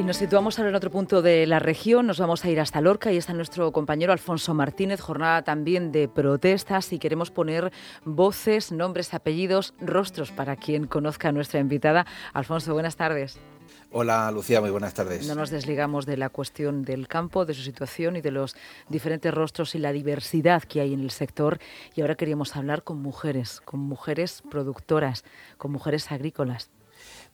Y nos situamos ahora en otro punto de la región, nos vamos a ir hasta Lorca y está nuestro compañero Alfonso Martínez, jornada también de protestas y queremos poner voces, nombres, apellidos, rostros para quien conozca a nuestra invitada. Alfonso, buenas tardes. Hola Lucía, muy buenas tardes. No nos desligamos de la cuestión del campo, de su situación y de los diferentes rostros y la diversidad que hay en el sector. Y ahora queríamos hablar con mujeres, con mujeres productoras, con mujeres agrícolas.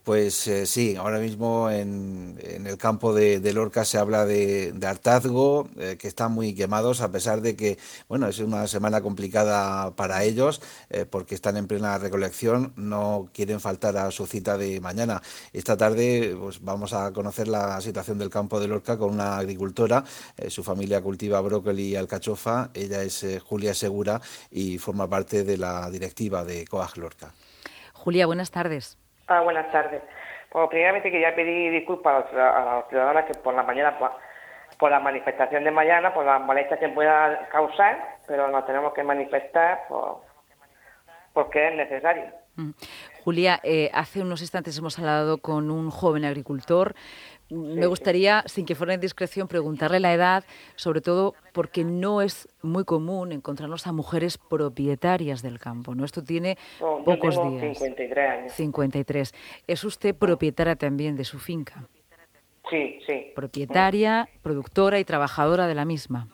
Pues eh, sí, ahora mismo en, el campo de, Lorca se habla de, hartazgo, eh, que están muy quemados, a pesar de que, bueno, es una semana complicada para ellos, eh, porque están en plena recolección, no quieren faltar a su cita de mañana. Esta tarde pues, vamos a conocer la situación del campo de Lorca con una agricultora, su familia cultiva brócoli y alcachofa, ella es Julia Segura y forma parte de la directiva de COAG Lorca. Julia, buenas tardes. Ah, buenas tardes. Pues primeramente quería pedir disculpas a los ciudadanos que por la mañana, por, la manifestación de mañana, por las molestias que pueda causar, pero nos tenemos que manifestar porque es necesario. Mm. Julia, eh, hace unos instantes hemos hablado con un joven agricultor me gustaría, sin que fuera en discreción, preguntarle la edad, sobre todo porque no es muy común encontrarnos a mujeres propietarias del campo, ¿no? Esto tiene pocos días. 53 años. 53. ¿Es usted propietaria también de su finca? Sí, sí. Propietaria, productora y trabajadora de la misma.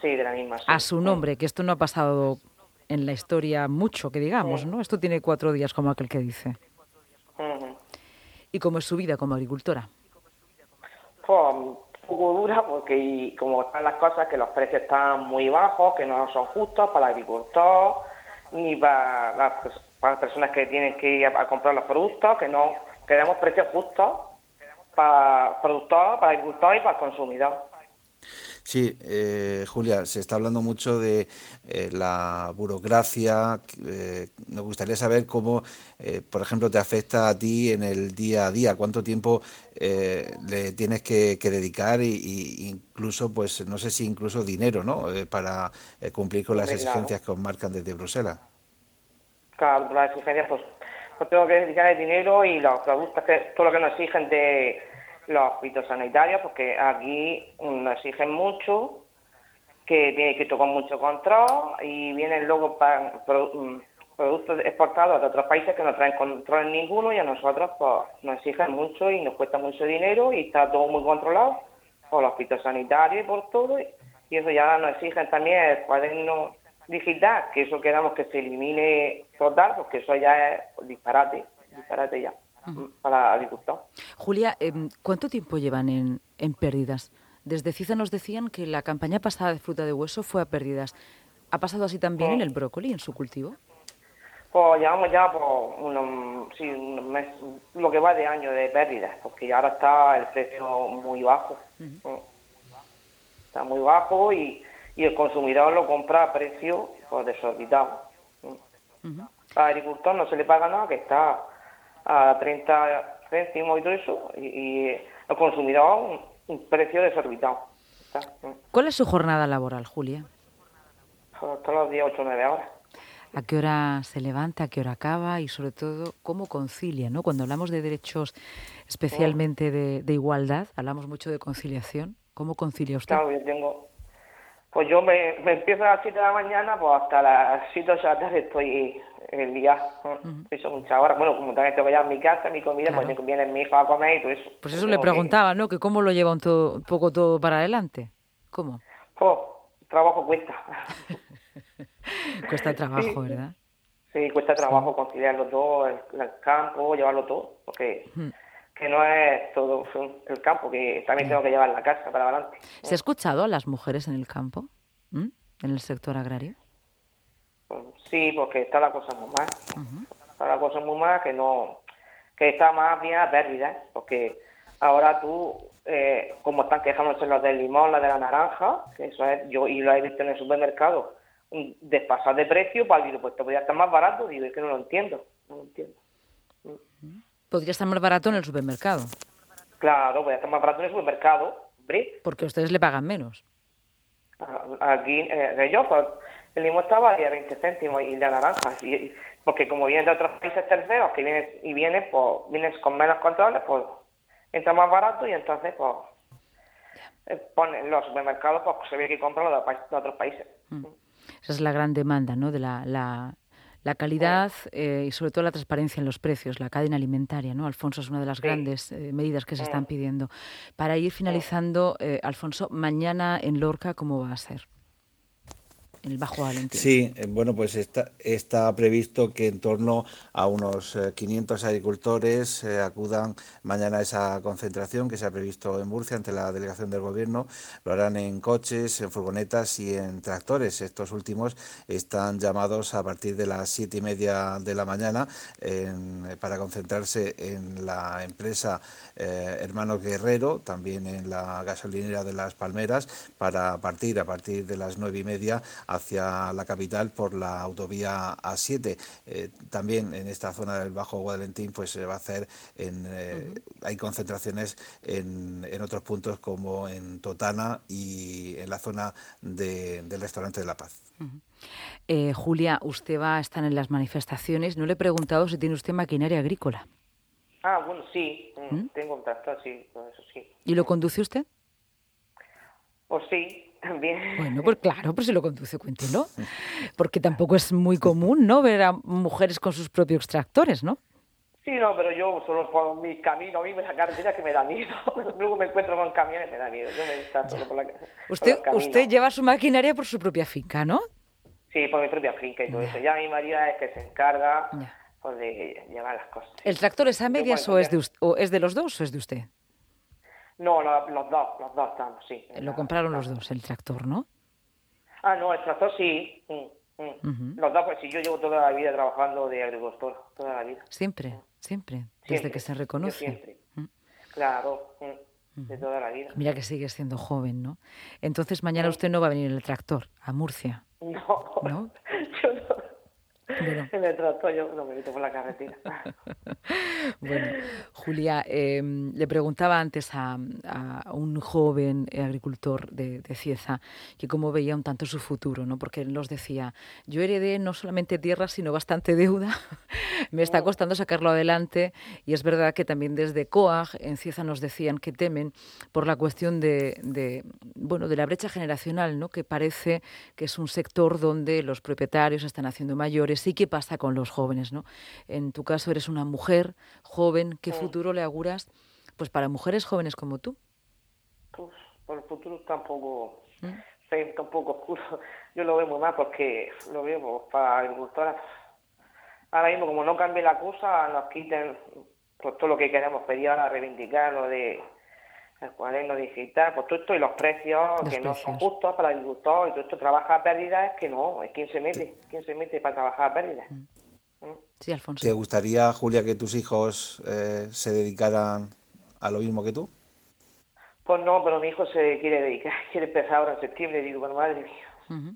Sí, de la misma. A su nombre, que esto no ha pasado en la historia mucho, que digamos, ¿no? Esto tiene cuatro días, como aquel que dice. ¿Y cómo es su vida como agricultora? un poco dura porque como están las cosas, que los precios están muy bajos, que no son justos para el agricultor ni para las, para las personas que tienen que ir a, comprar los productos, que no queremos precios justos para el productor, para el agricultor y para el consumidor. Sí, eh, Julia, se está hablando mucho de eh, la burocracia. Eh, nos gustaría saber cómo, por ejemplo, te afecta a ti en el día a día. ¿Cuánto tiempo le tienes que, dedicar y, incluso, pues, no sé si incluso dinero, ¿no? para cumplir con las exigencias que os marcan desde Bruselas. Claro, las exigencias, pues, tengo que dedicar el dinero y productos, que, todo lo que nos exigen de los fitosanitarios, porque aquí nos exigen mucho, que tiene que tocar mucho control y vienen luego para, mm, productos exportados de otros países que no traen control ninguno y a nosotros pues, nos exigen mucho y nos cuesta mucho dinero y está todo muy controlado por los fitosanitarios y por todo. Y eso ya nos exigen también el cuaderno digital, que eso queramos que se elimine total, porque eso ya es disparate, disparate ya para. Julia, em, ¿cuánto tiempo llevan en, en pérdidas? Desde CISA nos decían que la campaña pasada de fruta de hueso fue a pérdidas. ¿Ha pasado así también en el brócoli, en su cultivo? Pues llevamos ya por unos, sí, meses, lo que va de año de pérdidas, porque ahora está el precio muy bajo. Está muy bajo y, y, el consumidor lo compra a precio pues, desorbitado. Al agricultor no se le paga nada, que está a 30 céntimos y todo eso, y, el consumidor un, precio desorbitado. ¿Cuál es su jornada laboral, Julia? Todos los días 8 o 9 horas. ¿A qué hora se levanta, a qué hora acaba y sobre todo cómo concilia? ¿no? Cuando hablamos de derechos especialmente de, igualdad, hablamos mucho de conciliación. ¿Cómo concilia usted? Claro, yo tengo... Pues yo me, empiezo a las 7 de la mañana, pues hasta las 7 de la tarde estoy el día. Eso muchas horas. Bueno, como también tengo ya en mi casa, mi comida, pues me viene mi hijo a comer y todo eso. Pues eso le preguntaba, ¿no? Que cómo lo lleva un, un, poco todo para adelante. ¿Cómo? Oh, trabajo cuesta. cuesta trabajo, ¿verdad? Sí, cuesta trabajo conciliarlo todo, el, campo, llevarlo todo, porque que no es todo el campo, que también tengo que llevar la casa para adelante. ¿Se ha escuchado a las mujeres en el campo, en el sector agrario? Sí, porque está la cosa muy mal. Está la cosa muy mal que no que está más bien a pérdida, porque ahora tú, eh, como están quejándose los del limón, la de la naranja, que eso es, yo y lo he visto en el supermercado, un despasar de precio, para pues, pues te podría estar más barato, digo, es que no lo entiendo, no lo entiendo. Podría estar más barato en el supermercado. Claro, podría estar más barato en el supermercado, ¿bre? Porque ustedes le pagan menos. Aquí, eh, yo, pues, el limón estaba a 20 céntimos y la naranja. Y, porque como vienen de otros países terceros que vienen y vienen, pues, vienen con menos controles, pues entra más barato y entonces, pues, eh, ponen los supermercados, pues se ve que compran los de, otros países. Mm. Esa es la gran demanda, ¿no? De la, la, la calidad eh, y sobre todo la transparencia en los precios, la cadena alimentaria, ¿no? Alfonso es una de las grandes eh, medidas que se están pidiendo. Para ir finalizando, Alfonso, mañana en Lorca, ¿cómo va a ser? El Bajo Valentín. Sí, eh, bueno, pues está, previsto que en torno a unos 500 eh, agricultores eh, acudan mañana a esa concentración que se ha previsto en Murcia ante la delegación del Gobierno. Lo harán en coches, en furgonetas y en tractores. Estos últimos están llamados a partir de las siete y media de la mañana para concentrarse en la empresa Hermano Guerrero, también en la gasolinera de Las Palmeras, para partir a partir de las nueve y media hacia la capital por la autovía A7. Eh, también en esta zona del Bajo Guadalentín pues se va a hacer, en, eh, hay concentraciones en, en, otros puntos como en Totana y en la zona del restaurante de La Paz. Eh, Julia, usted va a estar en las manifestaciones. No le he preguntado si tiene usted maquinaria agrícola. Ah, bueno, sí, mm, ¿Mm? tengo un tractor, sí, eso sí. ¿Y lo conduce usted? Pues sí, bueno, pues claro, pues si lo conduce, cuéntelo. Porque tampoco es muy común, ¿no? Ver a mujeres con sus propios tractores, ¿no? Sí, no, pero yo solo por mi camino, a mí me la carretera que me da miedo. Luego me encuentro con camiones, me da miedo. Yo me solo por la Usted, usted lleva su maquinaria por su propia finca, ¿no? Sí, por mi propia finca y todo eso. Ya mi marido es que se encarga pues, de llevar las cosas. ¿El tractor es a medias o es, de, o es de los dos o es de usted? No, los dos, los dos estamos, sí. Lo compraron los dos, el tractor, ¿no? Ah, no, el tractor sí. Mm, mm. Los dos, pues sí, yo llevo toda la vida trabajando de agricultor, toda la vida. Siempre, mm. siempre, desde que se reconoce. Siempre. Claro, de toda la vida. Mira que sigue siendo joven, ¿no? Entonces mañana usted no va a venir en el tractor a Murcia. No, ¿no? yo no. En el tractor yo no me meto por la carretera. bueno, Julia, em, le preguntaba antes a, un joven agricultor de, Cieza que cómo veía un tanto su futuro, ¿no? Porque él nos decía, yo heredé no solamente tierra, sino bastante deuda, me está mm. costando sacarlo adelante y es verdad que también desde COAG en Cieza nos decían que temen por la cuestión de, bueno, de la brecha generacional, ¿no? Que parece que es un sector donde los propietarios están haciendo mayores y qué pasa con los jóvenes, ¿no? En tu caso eres una mujer joven, ¿qué futuro le auguras pues para mujeres jóvenes como tú? Pues por el futuro tampoco, ¿Mm? tampoco oscuro. Yo lo veo muy mal porque lo veo pues, para agricultoras. Ahora mismo, como no cambie la cosa, nos quiten pues, todo lo que queremos pedir ahora, reivindicar lo de el cuaderno digital, pues todo esto y los precios que no son justos para el agricultor y todo esto trabaja a pérdidas, es que no, es quien se mete, quién se mete para trabajar a pérdidas. Mm. Sí, Alfonso. ¿Te gustaría, Julia, que tus hijos eh, se dedicaran a lo mismo que tú? Pues no, pero mi hijo se quiere dedicar, quiere empezar ahora en septiembre, digo, bueno, madre mía.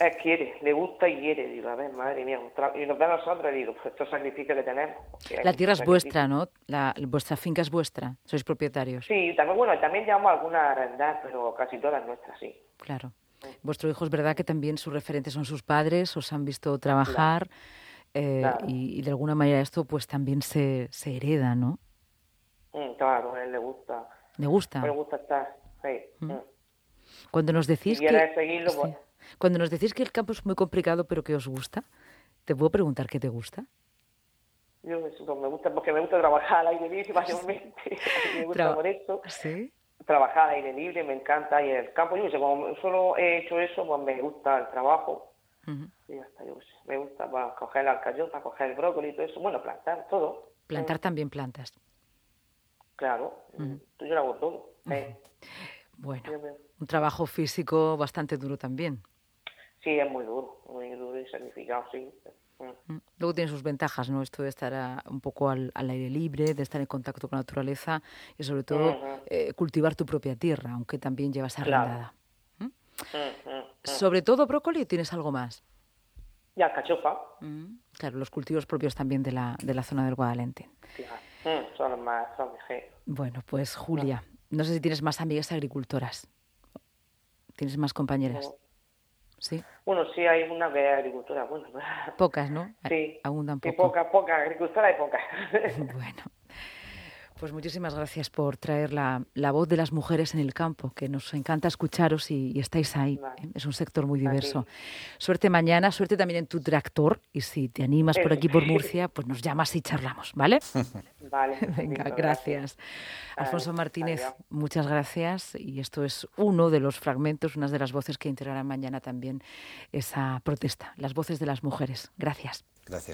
Él quiere, le gusta y quiere. Digo, a ver, madre mía, y nos ve a nosotros, digo, pues estos sacrificios que tenemos. La tierra es vuestra, ¿no? La, vuestra finca es vuestra, sois propietarios. Sí, también, bueno, también llevamos alguna arrendar, pero casi todas nuestras, sí. Claro. Vuestro hijo es verdad que también sus referentes son sus padres, os han visto trabajar eh, y, de alguna manera esto pues también se, se hereda, ¿no? Mm, claro, a él le gusta. ¿Le gusta? Le gusta estar, sí. Mm. Mm. Cuando nos decís que... seguirlo, pues, cuando nos decís que el campo es muy complicado, pero que os gusta, ¿te puedo preguntar qué te gusta? Yo me gusta porque me gusta trabajar al aire libre, básicamente. me gusta por eso. ¿Sí? Trabajar al aire libre, me encanta. Y el campo, yo sé, como solo he hecho eso, pues me gusta el trabajo. Y hasta yo. Me gusta para coger la alcayota, coger el brócoli y todo eso. Bueno, plantar, todo. Plantar también plantas. Claro, yo lo hago todo. Bueno, un trabajo físico bastante duro también. Sí, es muy duro, muy duro y sacrificado, sí. Luego tiene sus ventajas, ¿no? Esto de estar un poco al, aire libre, de estar en contacto con la naturaleza y sobre todo eh, cultivar tu propia tierra, aunque también llevas arrendada. ¿Mm? Sobre todo brócoli, ¿o tienes algo más? Y alcachofa. Claro, los cultivos propios también de la, de la zona del Guadalente. son los más, son Bueno, pues Julia, no sé si tienes más amigas agricultoras. ¿Tienes más compañeras? Sí. Bueno, sí, hay una que es agricultora. Bueno, pocas, ¿no? Sí. Abundan poco. pocas, pocas. Agricultora hay pocas. bueno. Pues muchísimas gracias por traer la, voz de las mujeres en el campo, que nos encanta escucharos y, estáis ahí. ¿eh? Es un sector muy diverso. Suerte mañana, suerte también en tu tractor y si te animas por aquí por Murcia, pues nos llamas y charlamos, ¿vale? Vale. Venga, gracias. Alfonso Martínez, muchas gracias y esto es uno de los fragmentos, una de las voces que integrarán mañana también esa protesta, las voces de las mujeres. Gracias. Gracias.